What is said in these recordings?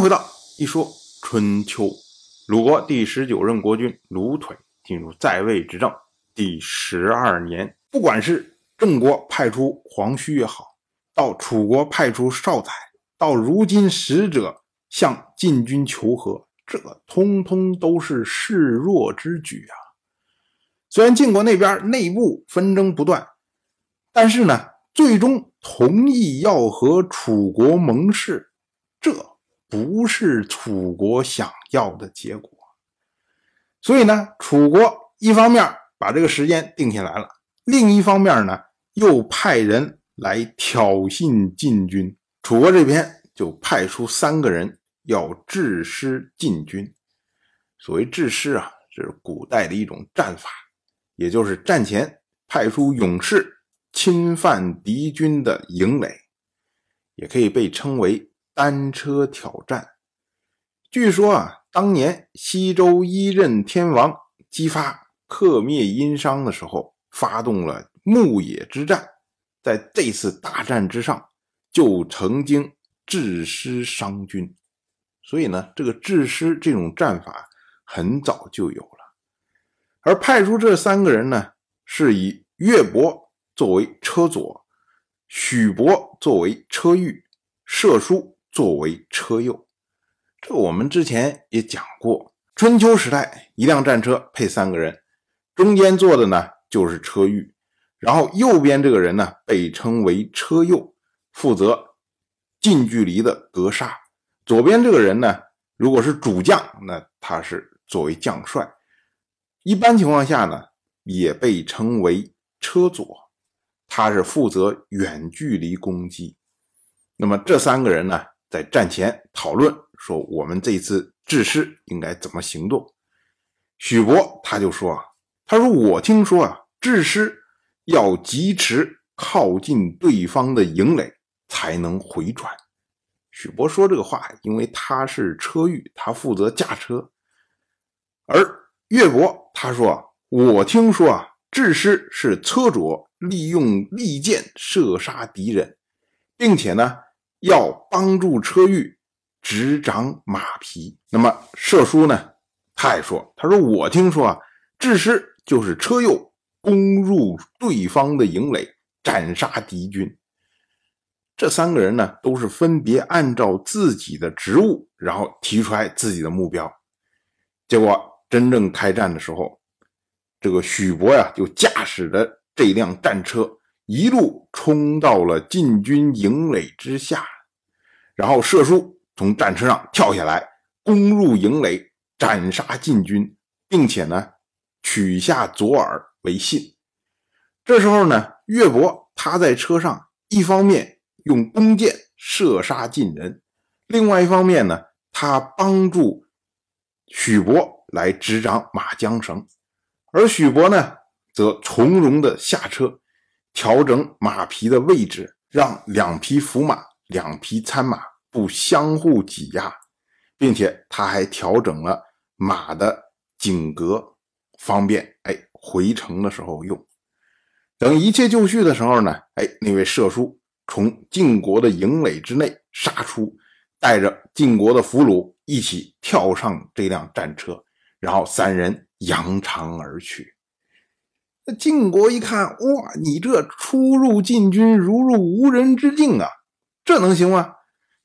回到一说春秋。鲁国第十九任国君鲁腿进入在位执政第十二年，不管是郑国派出黄须也好，到楚国派出少宰，到如今使者向晋军求和，这通通都是示弱之举啊！虽然晋国那边内部纷争不断，但是呢，最终同意要和楚国盟誓，这。不是楚国想要的结果，所以呢，楚国一方面把这个时间定下来了，另一方面呢，又派人来挑衅晋军。楚国这边就派出三个人要制师晋军。所谓制师啊，是古代的一种战法，也就是战前派出勇士侵犯敌军的营垒，也可以被称为。单车挑战，据说啊，当年西周一任天王姬发克灭殷商的时候，发动了牧野之战，在这次大战之上，就曾经制师商军。所以呢，这个制师这种战法很早就有了。而派出这三个人呢，是以岳伯作为车左，许伯作为车御，射书。作为车右，这我们之前也讲过。春秋时代，一辆战车配三个人，中间坐的呢就是车御，然后右边这个人呢被称为车右，负责近距离的格杀。左边这个人呢，如果是主将，那他是作为将帅。一般情况下呢，也被称为车左，他是负责远距离攻击。那么这三个人呢？在战前讨论说，我们这次制师应该怎么行动？许伯他就说啊，他说我听说啊，制师要疾驰靠近对方的营垒才能回转。许伯说这个话，因为他是车御，他负责驾车。而岳伯他说啊，我听说啊，制师是车着利用利箭射杀敌人，并且呢。要帮助车御执掌马匹。那么射书呢？他也说：“他说我听说啊，制师就是车右攻入对方的营垒，斩杀敌军。这三个人呢，都是分别按照自己的职务，然后提出来自己的目标。结果真正开战的时候，这个许博呀，就驾驶着这辆战车。”一路冲到了晋军营垒之下，然后射书从战车上跳下来，攻入营垒，斩杀晋军，并且呢取下左耳为信。这时候呢，岳伯他在车上，一方面用弓箭射杀晋人，另外一方面呢，他帮助许伯来执掌马缰绳，而许伯呢，则从容的下车。调整马匹的位置，让两匹伏马、两匹参马不相互挤压，并且他还调整了马的颈格，方便哎回城的时候用。等一切就绪的时候呢，哎，那位射书从晋国的营垒之内杀出，带着晋国的俘虏一起跳上这辆战车，然后三人扬长而去。晋国一看，哇，你这出入晋军如入无人之境啊，这能行吗？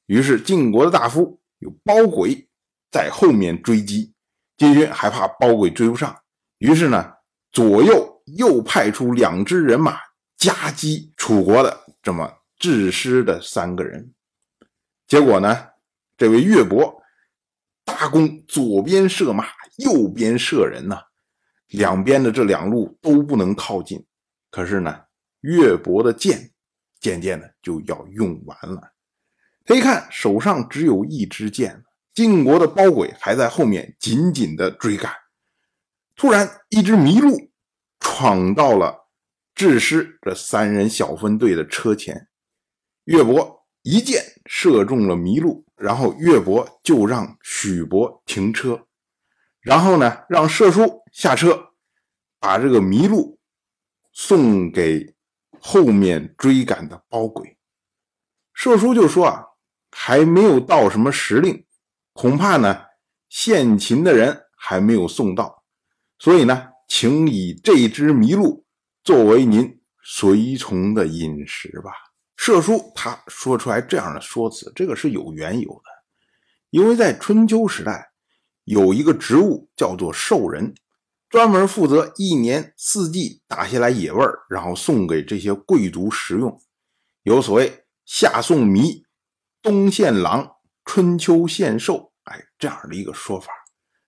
于是晋国的大夫有包轨在后面追击，晋军害怕包轨追不上，于是呢，左右又派出两支人马夹击楚国的这么制师的三个人。结果呢，这位岳伯大弓左边射马，右边射人呐。两边的这两路都不能靠近，可是呢，岳伯的剑渐渐的就要用完了。他一看手上只有一支箭，晋国的包轨还在后面紧紧的追赶。突然，一只麋鹿闯到了智师这三人小分队的车前，岳伯一箭射中了麋鹿，然后岳伯就让许伯停车。然后呢，让射书下车，把这个麋鹿送给后面追赶的包轨。射书就说啊，还没有到什么时令，恐怕呢献秦的人还没有送到，所以呢，请以这只麋鹿作为您随从的饮食吧。射书他说出来这样的说辞，这个是有缘由的，因为在春秋时代有一个职务叫做兽人，专门负责一年四季打下来野味儿，然后送给这些贵族食用。有所谓夏送糜，冬献狼，春秋献兽，哎，这样的一个说法。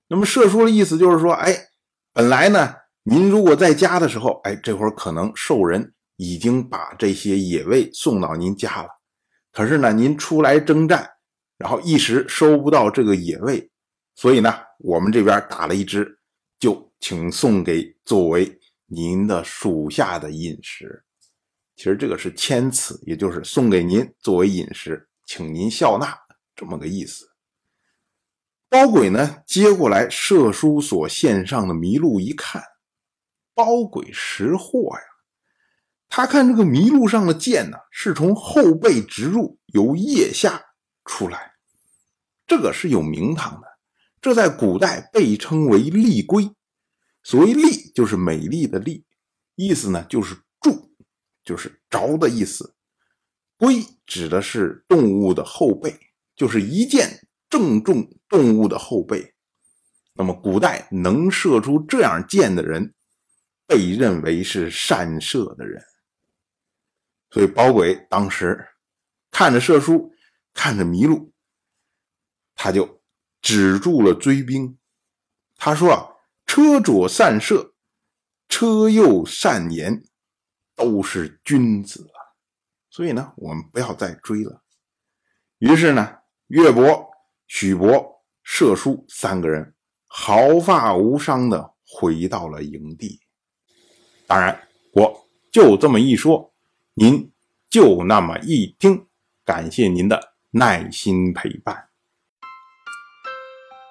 那么射书的意思就是说，哎，本来呢，您如果在家的时候，哎，这会儿可能兽人。已经把这些野味送到您家了，可是呢，您出来征战，然后一时收不到这个野味，所以呢，我们这边打了一只，就请送给作为您的属下的饮食。其实这个是谦辞，也就是送给您作为饮食，请您笑纳这么个意思。包鬼呢接过来射书所献上的麋鹿一看，包鬼识货呀。他看这个麋鹿上的箭呢，是从后背直入，由腋下出来，这个是有名堂的。这在古代被称为立龟。所谓立，就是美丽的丽，意思呢就是住，就是着的意思。龟指的是动物的后背，就是一箭正中动物的后背。那么古代能射出这样箭的人，被认为是善射的人。所以包鬼当时看着射书，看着麋鹿，他就止住了追兵。他说：“啊，车左善射，车右善言，都是君子啊。所以呢，我们不要再追了。”于是呢，岳伯、许伯、射叔三个人毫发无伤的回到了营地。当然，我就这么一说。您就那么一听，感谢您的耐心陪伴。